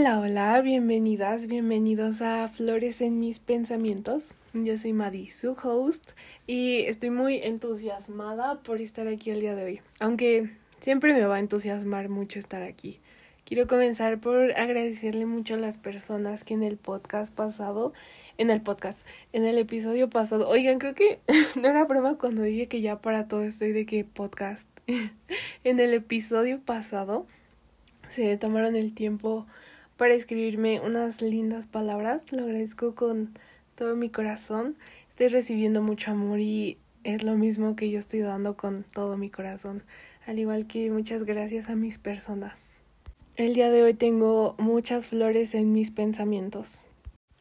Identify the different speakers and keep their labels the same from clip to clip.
Speaker 1: Hola, hola, bienvenidas, bienvenidos a Flores en mis pensamientos. Yo soy Maddie, su host, y estoy muy entusiasmada por estar aquí el día de hoy, aunque siempre me va a entusiasmar mucho estar aquí. Quiero comenzar por agradecerle mucho a las personas que en el podcast pasado, en el podcast, en el episodio pasado, oigan, creo que no era broma cuando dije que ya para todo estoy de que podcast. en el episodio pasado se tomaron el tiempo para escribirme unas lindas palabras. Lo agradezco con todo mi corazón. Estoy recibiendo mucho amor y es lo mismo que yo estoy dando con todo mi corazón. Al igual que muchas gracias a mis personas. El día de hoy tengo muchas flores en mis pensamientos.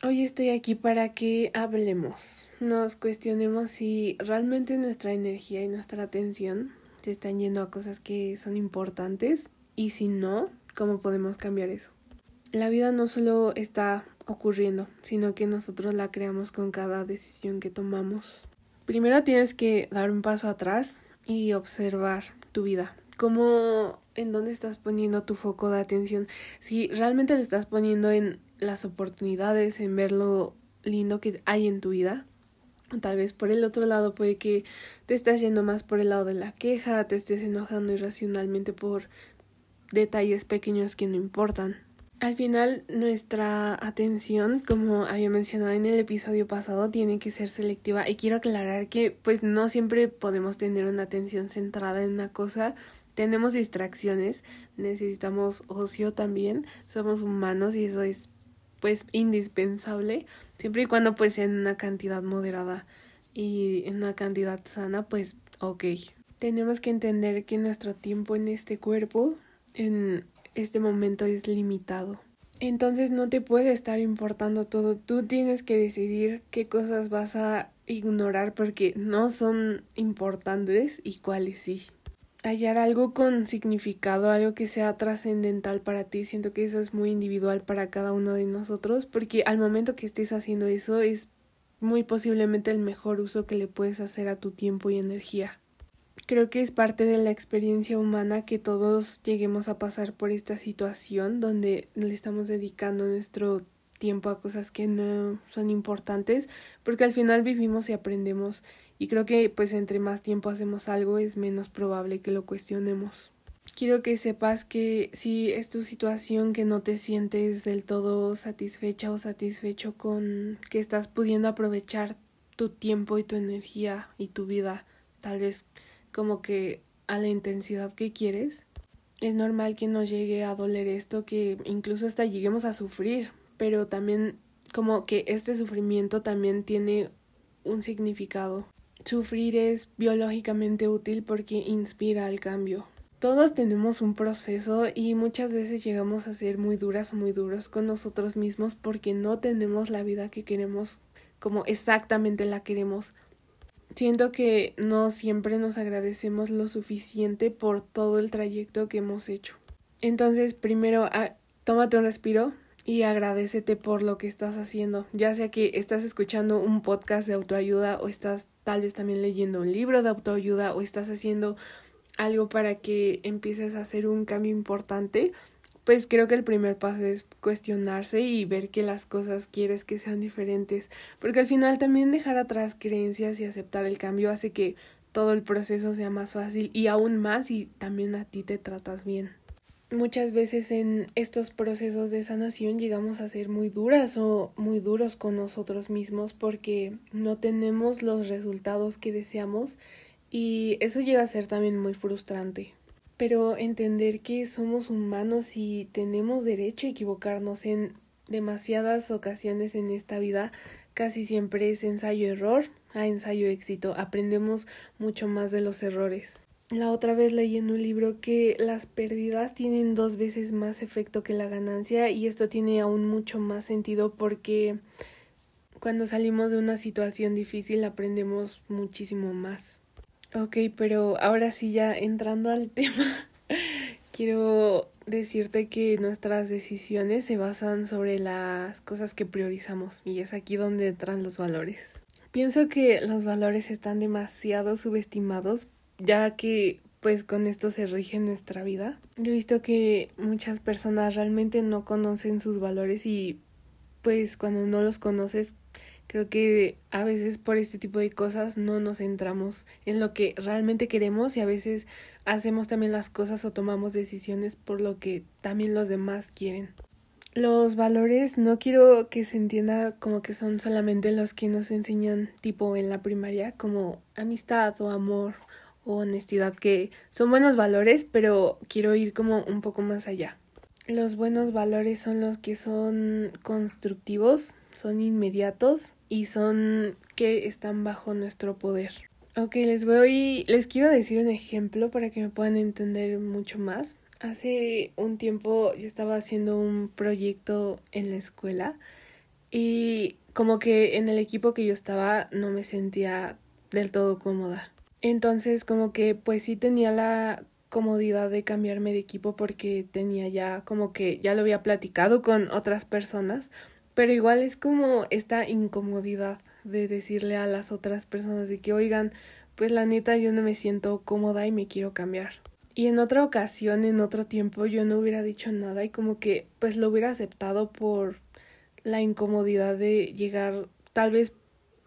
Speaker 1: Hoy estoy aquí para que hablemos, nos cuestionemos si realmente nuestra energía y nuestra atención se están yendo a cosas que son importantes y si no, cómo podemos cambiar eso la vida no solo está ocurriendo, sino que nosotros la creamos con cada decisión que tomamos. Primero tienes que dar un paso atrás y observar tu vida. Cómo, en dónde estás poniendo tu foco de atención. Si realmente lo estás poniendo en las oportunidades, en ver lo lindo que hay en tu vida. Tal vez por el otro lado puede que te estés yendo más por el lado de la queja, te estés enojando irracionalmente por detalles pequeños que no importan. Al final, nuestra atención, como había mencionado en el episodio pasado, tiene que ser selectiva. Y quiero aclarar que, pues, no siempre podemos tener una atención centrada en una cosa. Tenemos distracciones, necesitamos ocio también. Somos humanos y eso es, pues, indispensable. Siempre y cuando, pues, en una cantidad moderada y en una cantidad sana, pues, ok. Tenemos que entender que nuestro tiempo en este cuerpo, en este momento es limitado. Entonces no te puede estar importando todo. Tú tienes que decidir qué cosas vas a ignorar porque no son importantes y cuáles sí. Hallar algo con significado, algo que sea trascendental para ti, siento que eso es muy individual para cada uno de nosotros porque al momento que estés haciendo eso es muy posiblemente el mejor uso que le puedes hacer a tu tiempo y energía. Creo que es parte de la experiencia humana que todos lleguemos a pasar por esta situación donde le estamos dedicando nuestro tiempo a cosas que no son importantes, porque al final vivimos y aprendemos y creo que pues entre más tiempo hacemos algo es menos probable que lo cuestionemos. Quiero que sepas que si es tu situación que no te sientes del todo satisfecha o satisfecho con que estás pudiendo aprovechar tu tiempo y tu energía y tu vida, tal vez como que a la intensidad que quieres. Es normal que nos llegue a doler esto, que incluso hasta lleguemos a sufrir, pero también como que este sufrimiento también tiene un significado. Sufrir es biológicamente útil porque inspira al cambio. Todos tenemos un proceso y muchas veces llegamos a ser muy duras o muy duros con nosotros mismos porque no tenemos la vida que queremos como exactamente la queremos siento que no siempre nos agradecemos lo suficiente por todo el trayecto que hemos hecho. Entonces, primero, ah, tómate un respiro y agradecete por lo que estás haciendo, ya sea que estás escuchando un podcast de autoayuda o estás tal vez también leyendo un libro de autoayuda o estás haciendo algo para que empieces a hacer un cambio importante pues creo que el primer paso es cuestionarse y ver que las cosas quieres que sean diferentes, porque al final también dejar atrás creencias y aceptar el cambio hace que todo el proceso sea más fácil y aún más y también a ti te tratas bien. Muchas veces en estos procesos de sanación llegamos a ser muy duras o muy duros con nosotros mismos porque no tenemos los resultados que deseamos y eso llega a ser también muy frustrante pero entender que somos humanos y tenemos derecho a equivocarnos en demasiadas ocasiones en esta vida casi siempre es ensayo-error a ensayo-éxito. Aprendemos mucho más de los errores. La otra vez leí en un libro que las pérdidas tienen dos veces más efecto que la ganancia y esto tiene aún mucho más sentido porque cuando salimos de una situación difícil aprendemos muchísimo más. Ok, pero ahora sí ya entrando al tema, quiero decirte que nuestras decisiones se basan sobre las cosas que priorizamos y es aquí donde entran los valores. Pienso que los valores están demasiado subestimados ya que pues con esto se rige nuestra vida. Yo he visto que muchas personas realmente no conocen sus valores y pues cuando no los conoces creo que a veces por este tipo de cosas no nos centramos en lo que realmente queremos y a veces hacemos también las cosas o tomamos decisiones por lo que también los demás quieren. Los valores no quiero que se entienda como que son solamente los que nos enseñan tipo en la primaria como amistad o amor o honestidad que son buenos valores pero quiero ir como un poco más allá. Los buenos valores son los que son constructivos, son inmediatos y son que están bajo nuestro poder. Ok, les voy, les quiero decir un ejemplo para que me puedan entender mucho más. Hace un tiempo yo estaba haciendo un proyecto en la escuela y como que en el equipo que yo estaba no me sentía del todo cómoda. Entonces como que pues sí tenía la comodidad de cambiarme de equipo porque tenía ya como que ya lo había platicado con otras personas, pero igual es como esta incomodidad de decirle a las otras personas de que oigan, pues la neta yo no me siento cómoda y me quiero cambiar. Y en otra ocasión, en otro tiempo, yo no hubiera dicho nada y como que pues lo hubiera aceptado por la incomodidad de llegar, tal vez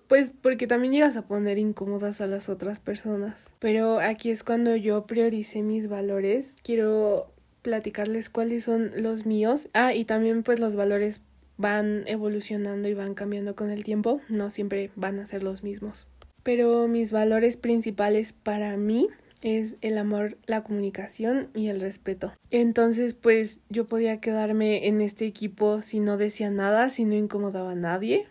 Speaker 1: pues porque también llegas a poner incómodas a las otras personas. Pero aquí es cuando yo prioricé mis valores. Quiero platicarles cuáles son los míos. Ah, y también pues los valores van evolucionando y van cambiando con el tiempo. No siempre van a ser los mismos. Pero mis valores principales para mí es el amor, la comunicación y el respeto. Entonces, pues yo podía quedarme en este equipo si no decía nada, si no incomodaba a nadie.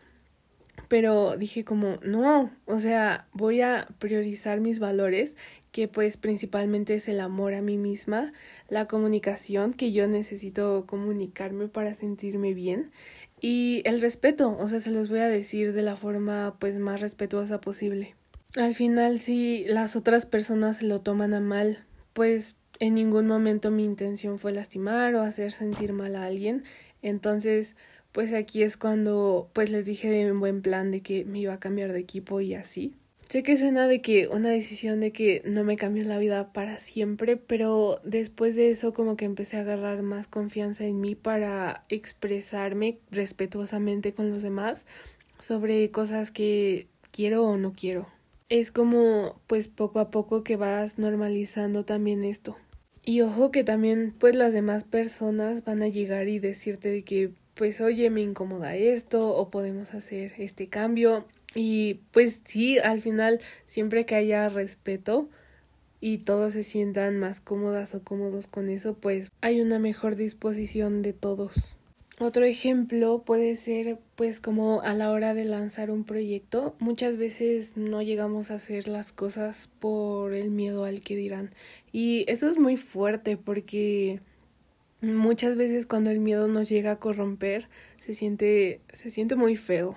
Speaker 1: Pero dije como, no, o sea, voy a priorizar mis valores, que pues principalmente es el amor a mí misma, la comunicación, que yo necesito comunicarme para sentirme bien, y el respeto, o sea, se los voy a decir de la forma pues más respetuosa posible. Al final, si las otras personas se lo toman a mal, pues en ningún momento mi intención fue lastimar o hacer sentir mal a alguien. Entonces, pues aquí es cuando pues les dije de un buen plan de que me iba a cambiar de equipo y así. Sé que suena de que una decisión de que no me cambió la vida para siempre, pero después de eso como que empecé a agarrar más confianza en mí para expresarme respetuosamente con los demás sobre cosas que quiero o no quiero es como pues poco a poco que vas normalizando también esto. Y ojo que también pues las demás personas van a llegar y decirte de que pues oye me incomoda esto o podemos hacer este cambio y pues sí al final siempre que haya respeto y todos se sientan más cómodas o cómodos con eso pues hay una mejor disposición de todos. Otro ejemplo puede ser pues como a la hora de lanzar un proyecto, muchas veces no llegamos a hacer las cosas por el miedo al que dirán. Y eso es muy fuerte porque muchas veces cuando el miedo nos llega a corromper se siente se siente muy feo.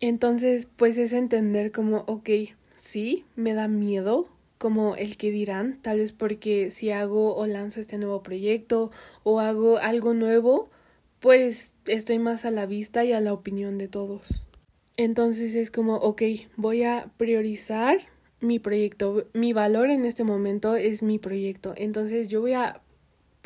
Speaker 1: Entonces, pues es entender como, ok, sí, me da miedo, como el que dirán, tal vez porque si hago o lanzo este nuevo proyecto o hago algo nuevo, pues estoy más a la vista y a la opinión de todos. Entonces es como, ok, voy a priorizar mi proyecto. Mi valor en este momento es mi proyecto. Entonces yo voy a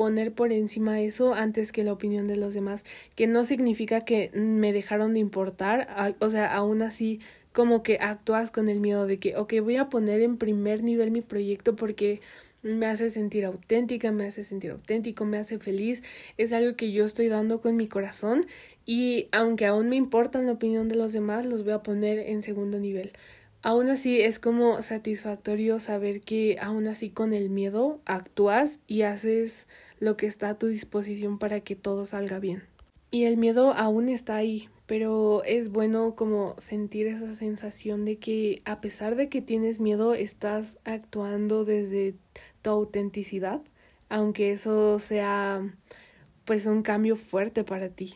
Speaker 1: poner por encima eso antes que la opinión de los demás, que no significa que me dejaron de importar, o sea, aún así como que actúas con el miedo de que, ok, voy a poner en primer nivel mi proyecto porque me hace sentir auténtica, me hace sentir auténtico, me hace feliz, es algo que yo estoy dando con mi corazón y aunque aún me importa la opinión de los demás, los voy a poner en segundo nivel. Aún así es como satisfactorio saber que aún así con el miedo actúas y haces lo que está a tu disposición para que todo salga bien. Y el miedo aún está ahí, pero es bueno como sentir esa sensación de que a pesar de que tienes miedo, estás actuando desde tu autenticidad, aunque eso sea pues un cambio fuerte para ti.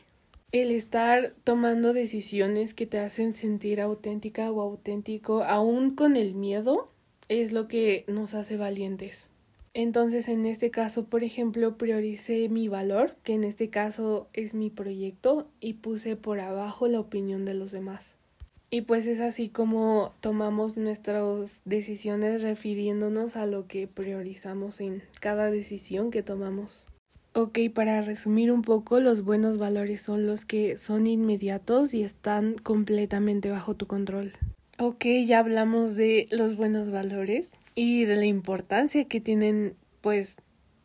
Speaker 1: El estar tomando decisiones que te hacen sentir auténtica o auténtico, aún con el miedo, es lo que nos hace valientes. Entonces, en este caso, por ejemplo, prioricé mi valor, que en este caso es mi proyecto, y puse por abajo la opinión de los demás. Y pues es así como tomamos nuestras decisiones refiriéndonos a lo que priorizamos en cada decisión que tomamos. Ok, para resumir un poco, los buenos valores son los que son inmediatos y están completamente bajo tu control. Ok, ya hablamos de los buenos valores y de la importancia que tienen pues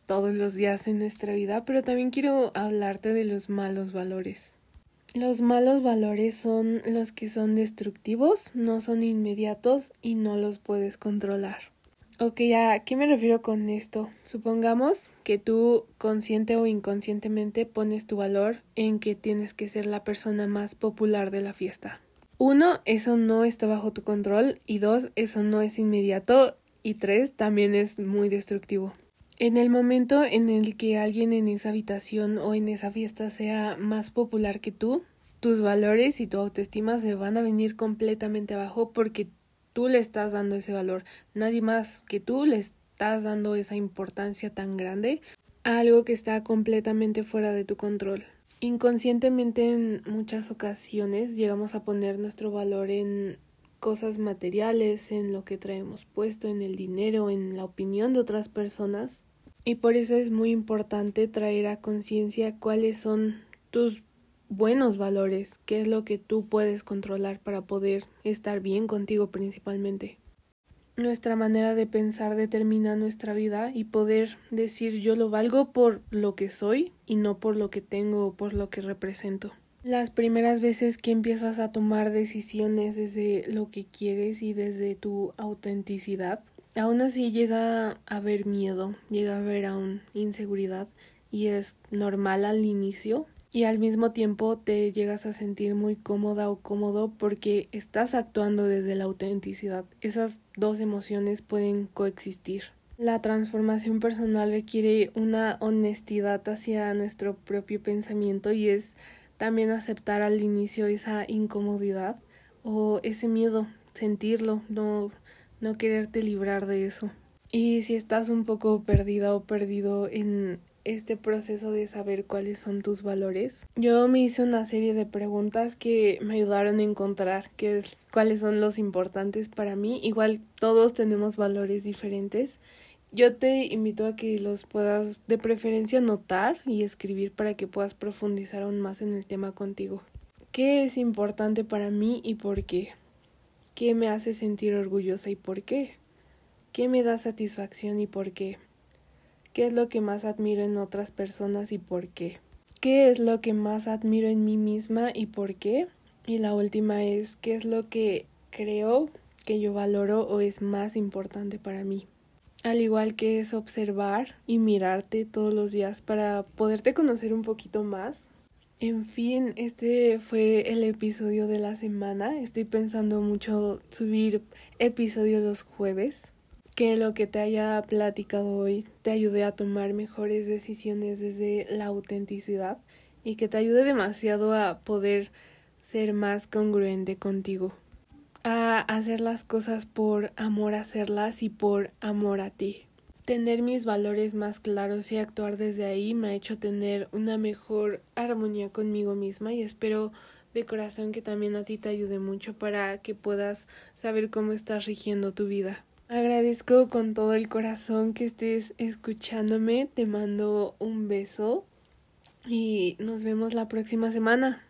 Speaker 1: todos los días en nuestra vida, pero también quiero hablarte de los malos valores. Los malos valores son los que son destructivos, no son inmediatos y no los puedes controlar. Ok, ¿a qué me refiero con esto? Supongamos que tú consciente o inconscientemente pones tu valor en que tienes que ser la persona más popular de la fiesta. Uno, eso no está bajo tu control y dos, eso no es inmediato y tres, también es muy destructivo. En el momento en el que alguien en esa habitación o en esa fiesta sea más popular que tú, tus valores y tu autoestima se van a venir completamente abajo porque tú le estás dando ese valor. Nadie más que tú le estás dando esa importancia tan grande a algo que está completamente fuera de tu control. Inconscientemente en muchas ocasiones llegamos a poner nuestro valor en cosas materiales, en lo que traemos puesto, en el dinero, en la opinión de otras personas y por eso es muy importante traer a conciencia cuáles son tus buenos valores, qué es lo que tú puedes controlar para poder estar bien contigo principalmente. Nuestra manera de pensar determina nuestra vida y poder decir yo lo valgo por lo que soy y no por lo que tengo o por lo que represento. Las primeras veces que empiezas a tomar decisiones desde lo que quieres y desde tu autenticidad, Aún así llega a haber miedo, llega a haber aún inseguridad y es normal al inicio y al mismo tiempo te llegas a sentir muy cómoda o cómodo porque estás actuando desde la autenticidad. Esas dos emociones pueden coexistir. La transformación personal requiere una honestidad hacia nuestro propio pensamiento y es también aceptar al inicio esa incomodidad o ese miedo, sentirlo, no no quererte librar de eso. Y si estás un poco perdida o perdido en este proceso de saber cuáles son tus valores, yo me hice una serie de preguntas que me ayudaron a encontrar qué cuáles son los importantes para mí. Igual todos tenemos valores diferentes. Yo te invito a que los puedas de preferencia notar y escribir para que puedas profundizar aún más en el tema contigo. ¿Qué es importante para mí y por qué? ¿Qué me hace sentir orgullosa y por qué? ¿Qué me da satisfacción y por qué? ¿Qué es lo que más admiro en otras personas y por qué? ¿Qué es lo que más admiro en mí misma y por qué? Y la última es ¿qué es lo que creo que yo valoro o es más importante para mí? Al igual que es observar y mirarte todos los días para poderte conocer un poquito más en fin, este fue el episodio de la semana. Estoy pensando mucho subir episodios los jueves. Que lo que te haya platicado hoy te ayude a tomar mejores decisiones desde la autenticidad y que te ayude demasiado a poder ser más congruente contigo. A hacer las cosas por amor a hacerlas y por amor a ti. Tener mis valores más claros y actuar desde ahí me ha hecho tener una mejor armonía conmigo misma y espero de corazón que también a ti te ayude mucho para que puedas saber cómo estás rigiendo tu vida. Agradezco con todo el corazón que estés escuchándome, te mando un beso y nos vemos la próxima semana.